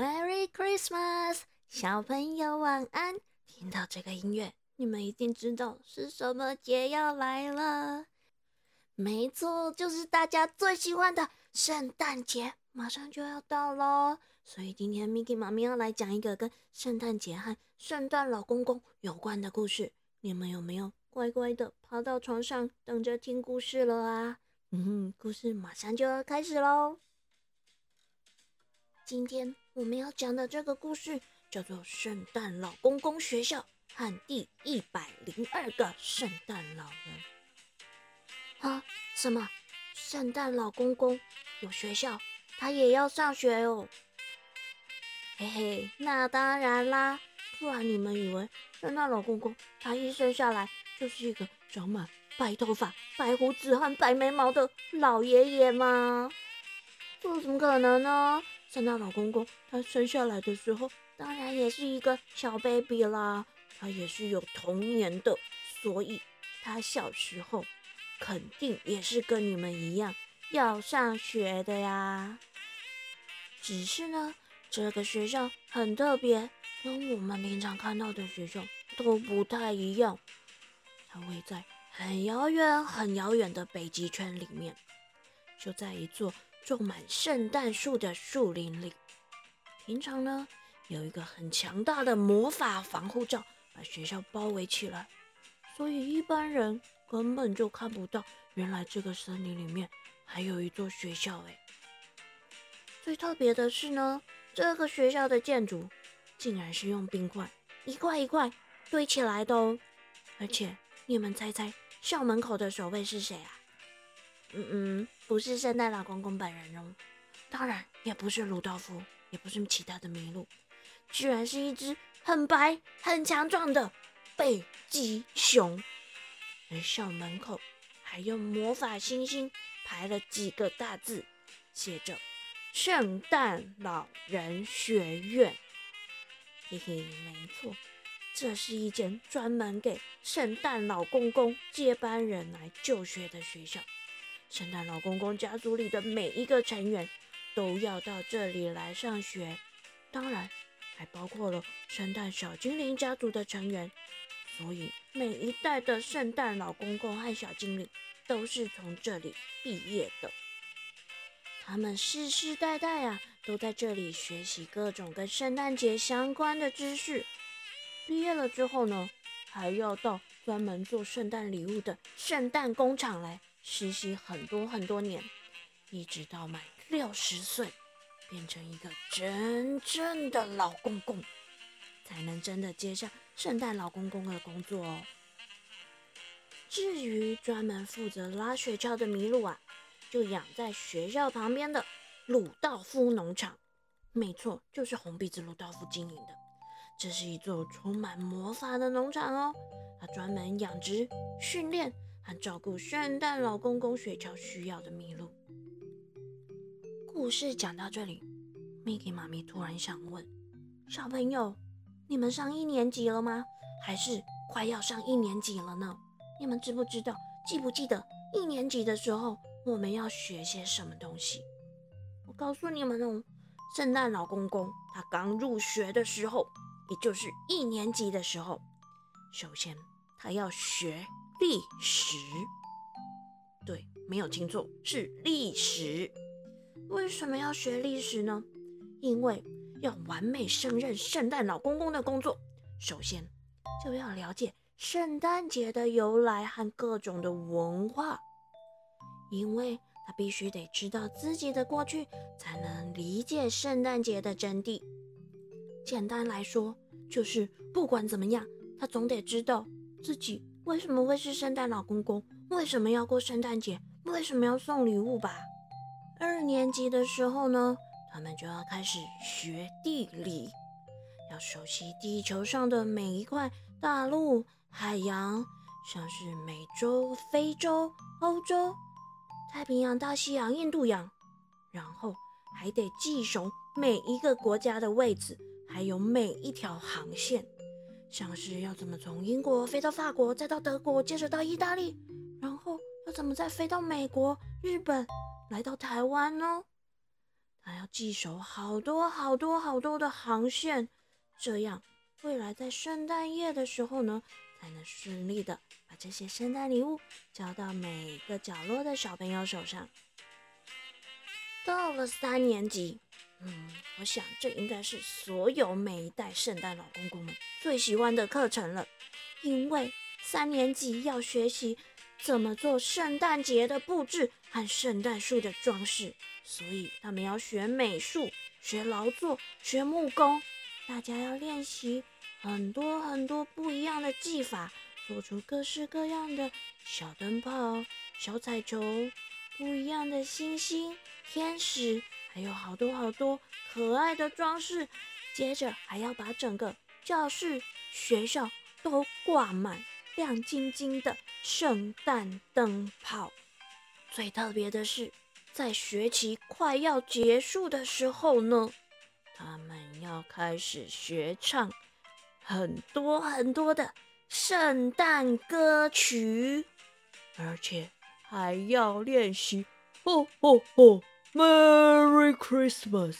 Merry Christmas，小朋友晚安。听到这个音乐，你们一定知道是什么节要来了。没错，就是大家最喜欢的圣诞节，马上就要到喽。所以今天 Miki 妈咪要来讲一个跟圣诞节和圣诞老公公有关的故事。你们有没有乖乖的趴到床上等着听故事了啊？嗯哼，故事马上就要开始喽。今天我们要讲的这个故事叫做《圣诞老公公学校和第一百零二个圣诞老人》啊？什么？圣诞老公公有学校，他也要上学哦？嘿嘿，那当然啦，不然你们以为圣诞老公公他一生下来就是一个长满白头发、白胡子和白眉毛的老爷爷吗？这怎么可能呢？圣诞老公公他生下来的时候，当然也是一个小 baby 啦，他也是有童年的，所以他小时候肯定也是跟你们一样要上学的呀。只是呢，这个学校很特别，跟我们平常看到的学校都不太一样。它位在很遥远、很遥远的北极圈里面，就在一座。种满圣诞树的树林里，平常呢有一个很强大的魔法防护罩把学校包围起来，所以一般人根本就看不到。原来这个森林里面还有一座学校哎！最特别的是呢，这个学校的建筑竟然是用冰块一块一块堆起来的哦！而且你们猜猜，校门口的守卫是谁啊？嗯嗯，不是圣诞老公公本人哦，当然也不是鲁道夫，也不是其他的麋鹿，居然是一只很白、很强壮的北极熊。而校门口还用魔法星星排了几个大字，写着“圣诞老人学院”。嘿嘿，没错，这是一间专门给圣诞老公公接班人来就学的学校。圣诞老公公家族里的每一个成员都要到这里来上学，当然还包括了圣诞小精灵家族的成员。所以每一代的圣诞老公公和小精灵都是从这里毕业的。他们世世代代啊都在这里学习各种跟圣诞节相关的知识。毕业了之后呢，还要到专门做圣诞礼物的圣诞工厂来。实习很多很多年，一直到满六十岁，变成一个真正的老公公，才能真的接上圣诞老公公的工作哦。至于专门负责拉雪橇的麋鹿啊，就养在学校旁边的鲁道夫农场。没错，就是红鼻子鲁道夫经营的。这是一座充满魔法的农场哦，他专门养殖、训练。照顾圣诞老公公雪橇需要的麋鹿。故事讲到这里，Mickey 妈咪突然想问：小朋友，你们上一年级了吗？还是快要上一年级了呢？你们知不知道、记不记得一年级的时候我们要学些什么东西？我告诉你们哦，圣诞老公公他刚入学的时候，也就是一年级的时候，首先他要学。历史，对，没有听错，是历史。为什么要学历史呢？因为要完美胜任圣诞老公公的工作，首先就要了解圣诞节的由来和各种的文化，因为他必须得知道自己的过去，才能理解圣诞节的真谛。简单来说，就是不管怎么样，他总得知道自己。为什么会是圣诞老公公？为什么要过圣诞节？为什么要送礼物吧？二年级的时候呢，他们就要开始学地理，要熟悉地球上的每一块大陆、海洋，像是美洲、非洲、欧洲、太平洋、大西洋、印度洋，然后还得记熟每一个国家的位置，还有每一条航线。像是要怎么从英国飞到法国，再到德国，接着到意大利，然后要怎么再飞到美国、日本，来到台湾呢？他要记熟好多好多好多的航线，这样未来在圣诞夜的时候呢，才能顺利的把这些圣诞礼物交到每个角落的小朋友手上。到了三年级，嗯，我想这应该是所有每一代圣诞老公公们最喜欢的课程了，因为三年级要学习。怎么做圣诞节的布置和圣诞树的装饰？所以他们要学美术、学劳作、学木工。大家要练习很多很多不一样的技法，做出各式各样的小灯泡、小彩球、不一样的星星、天使，还有好多好多可爱的装饰。接着还要把整个教室、学校都挂满。亮晶晶的圣诞灯泡。最特别的是，在学期快要结束的时候呢，他们要开始学唱很多很多的圣诞歌曲，而且还要练习“吼吼吼，Merry Christmas”。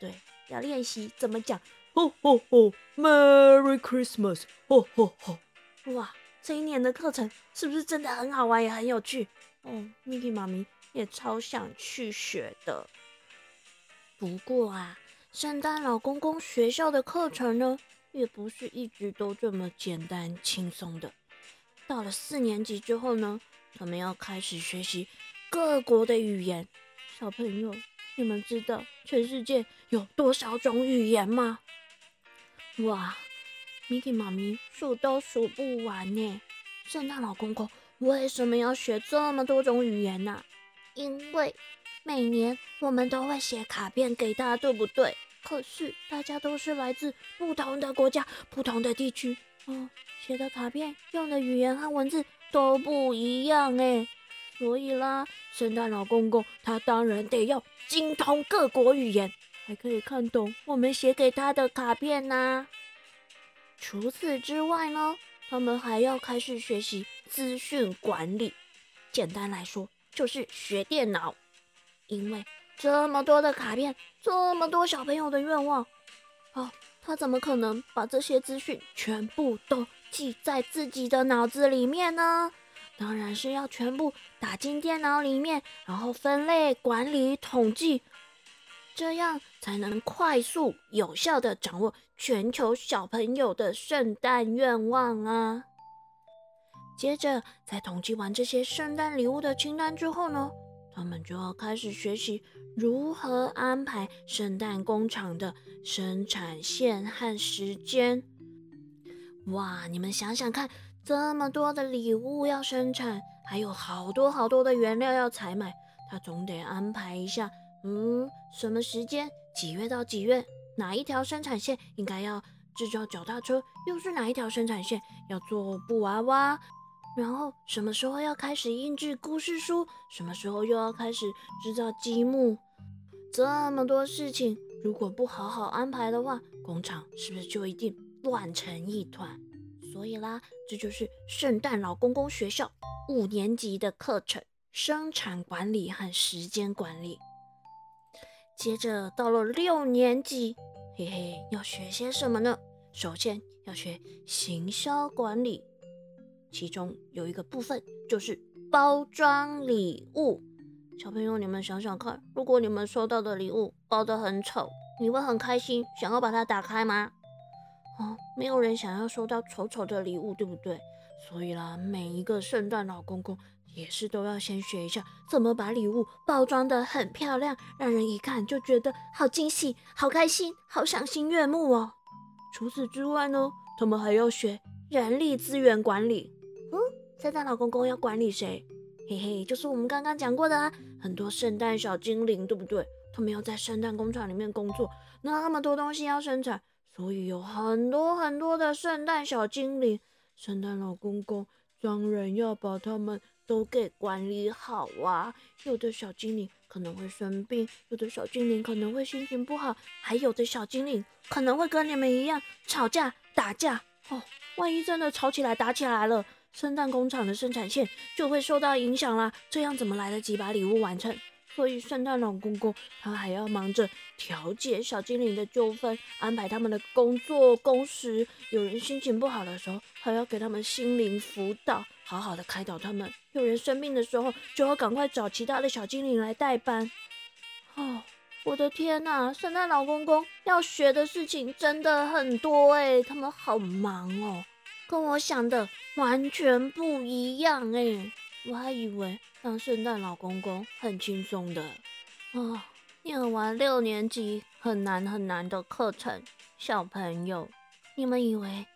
对，要练习怎么讲“吼吼吼，Merry Christmas”。吼吼吼。哇，这一年的课程是不是真的很好玩，也很有趣？哦，Miki 妈咪也超想去学的。不过啊，圣诞老公公学校的课程呢，也不是一直都这么简单轻松的。到了四年级之后呢，他们要开始学习各国的语言。小朋友，你们知道全世界有多少种语言吗？哇！Miki 妈咪数都数不完呢。圣诞老公公为什么要学这么多种语言呢？因为每年我们都会写卡片给他，对不对？可是大家都是来自不同的国家、不同的地区，哦，写的卡片用的语言和文字都不一样哎。所以啦，圣诞老公公他当然得要精通各国语言，还可以看懂我们写给他的卡片呐。除此之外呢，他们还要开始学习资讯管理。简单来说，就是学电脑。因为这么多的卡片，这么多小朋友的愿望，哦，他怎么可能把这些资讯全部都记在自己的脑子里面呢？当然是要全部打进电脑里面，然后分类、管理、统计。这样才能快速有效的掌握全球小朋友的圣诞愿望啊！接着，在统计完这些圣诞礼物的清单之后呢，他们就要开始学习如何安排圣诞工厂的生产线和时间。哇，你们想想看，这么多的礼物要生产，还有好多好多的原料要采买，他总得安排一下。嗯，什么时间？几月到几月？哪一条生产线应该要制造脚踏车？又是哪一条生产线要做布娃娃？然后什么时候要开始印制故事书？什么时候又要开始制造积木？这么多事情，如果不好好安排的话，工厂是不是就一定乱成一团？所以啦，这就是圣诞老公公学校五年级的课程——生产管理和时间管理。接着到了六年级，嘿嘿，要学些什么呢？首先要学行销管理，其中有一个部分就是包装礼物。小朋友，你们想想看，如果你们收到的礼物包得很丑，你会很开心，想要把它打开吗？哦，没有人想要收到丑丑的礼物，对不对？所以啦，每一个圣诞老公公。也是都要先学一下怎么把礼物包装的很漂亮，让人一看就觉得好惊喜、好开心、好赏心悦目哦。除此之外呢，他们还要学人力资源管理。嗯，圣诞老公公要管理谁？嘿嘿，就是我们刚刚讲过的啊，很多圣诞小精灵，对不对？他们要在圣诞工厂里面工作，那么多东西要生产，所以有很多很多的圣诞小精灵。圣诞老公公当然要把他们。都给管理好啊！有的小精灵可能会生病，有的小精灵可能会心情不好，还有的小精灵可能会跟你们一样吵架打架哦。万一真的吵起来打起来了，圣诞工厂的生产线就会受到影响啦。这样怎么来得及把礼物完成？所以圣诞老公公他还要忙着调解小精灵的纠纷，安排他们的工作工时。有人心情不好的时候，还要给他们心灵辅导，好好的开导他们。有人生病的时候，就要赶快找其他的小精灵来代班。哦，我的天呐！圣诞老公公要学的事情真的很多哎，他们好忙哦，跟我想的完全不一样哎。我还以为当圣诞老公公很轻松的啊！念完六年级很难很难的课程，小朋友，你们以为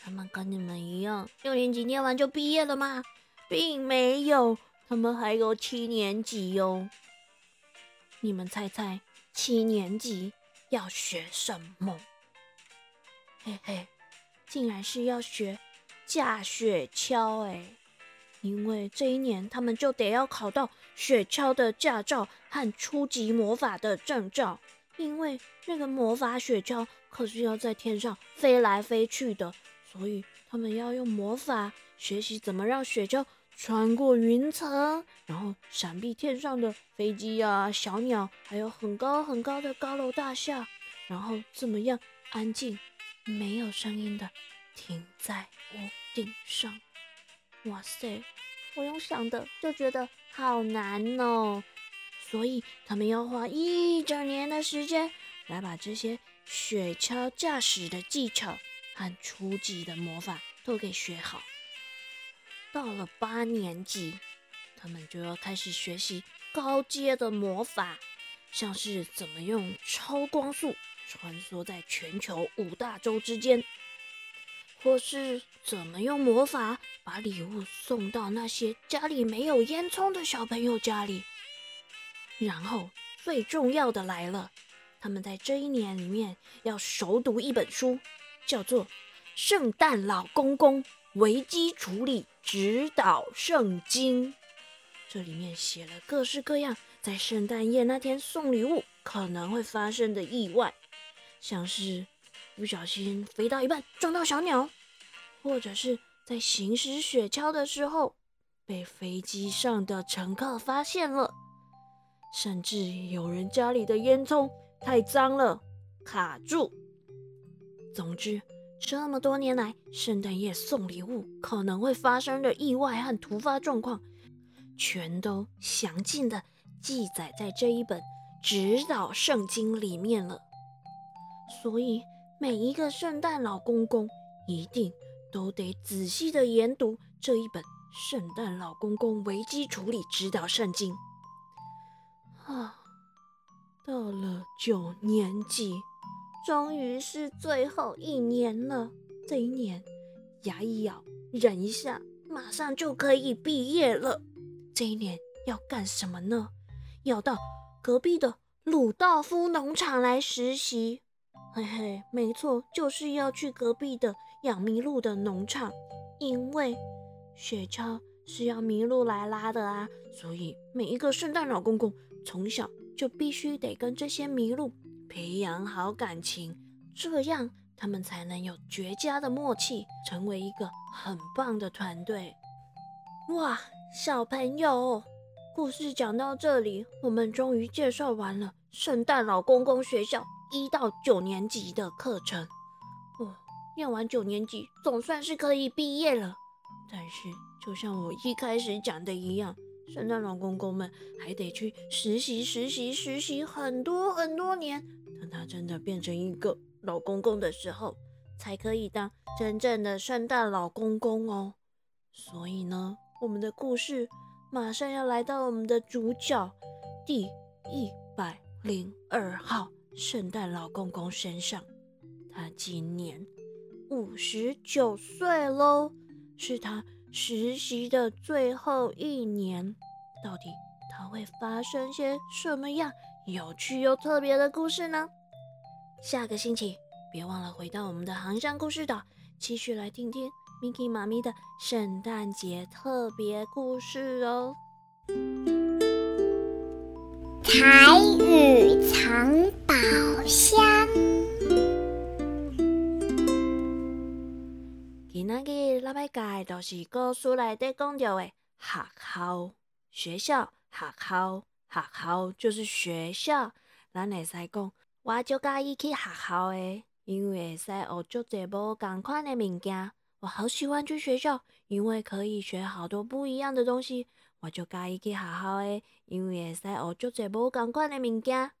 他们跟你们一样，六年级念完就毕业了吗？并没有，他们还有七年级哟。你们猜猜，七年级要学什么？嘿嘿，竟然是要学架雪橇哎！因为这一年，他们就得要考到雪橇的驾照和初级魔法的证照。因为那个魔法雪橇可是要在天上飞来飞去的，所以他们要用魔法学习怎么让雪橇穿过云层，然后闪避天上的飞机啊、小鸟，还有很高很高的高楼大厦，然后怎么样安静、没有声音的停在屋顶上。哇塞！我用想的就觉得好难哦，所以他们要花一整年的时间来把这些雪橇驾驶的技巧和初级的魔法都给学好。到了八年级，他们就要开始学习高阶的魔法，像是怎么用超光速穿梭在全球五大洲之间。或是怎么用魔法把礼物送到那些家里没有烟囱的小朋友家里？然后最重要的来了，他们在这一年里面要熟读一本书，叫做《圣诞老公公危机处理指导圣经》。这里面写了各式各样在圣诞夜那天送礼物可能会发生的意外，像是。不小心飞到一半撞到小鸟，或者是在行驶雪橇的时候被飞机上的乘客发现了，甚至有人家里的烟囱太脏了卡住。总之，这么多年来圣诞夜送礼物可能会发生的意外和突发状况，全都详尽的记载在这一本指导圣经里面了。所以。每一个圣诞老公公一定都得仔细的研读这一本《圣诞老公公危机处理指导圣经》啊！到了九年级，终于是最后一年了。这一年，牙一咬，忍一下，马上就可以毕业了。这一年要干什么呢？要到隔壁的鲁道夫农场来实习。嘿嘿，没错，就是要去隔壁的养麋鹿的农场，因为雪橇是要麋鹿来拉的啊，所以每一个圣诞老公公从小就必须得跟这些麋鹿培养好感情，这样他们才能有绝佳的默契，成为一个很棒的团队。哇，小朋友，故事讲到这里，我们终于介绍完了圣诞老公公学校。一到九年级的课程，哦，念完九年级总算是可以毕业了。但是，就像我一开始讲的一样，圣诞老公公们还得去实习、实习、实习很多很多年，等他真的变成一个老公公的时候，才可以当真正的圣诞老公公哦。所以呢，我们的故事马上要来到我们的主角第一百零二号。圣诞老公公身上，他今年五十九岁喽，是他实习的最后一年。到底他会发生些什么样有趣又特别的故事呢？下个星期别忘了回到我们的航向故事岛，继续来听听 Miki 妈咪的圣诞节特别故事哦。彩雨藏好香。今仔日咱要教都是故事内底讲到的学校、学校、学校学校就是学校，咱会使讲，我就介意去学校诶，因为会使学足侪无共款的物件。我好喜欢去学校，因为可以学好多不一样的东西。我就介意去学校诶，因为会使学足侪无共款的物件。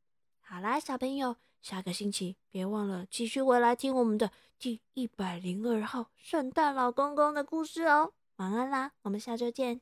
好啦，小朋友，下个星期别忘了继续回来听我们的第一百零二号圣诞老公公的故事哦。晚安啦，我们下周见。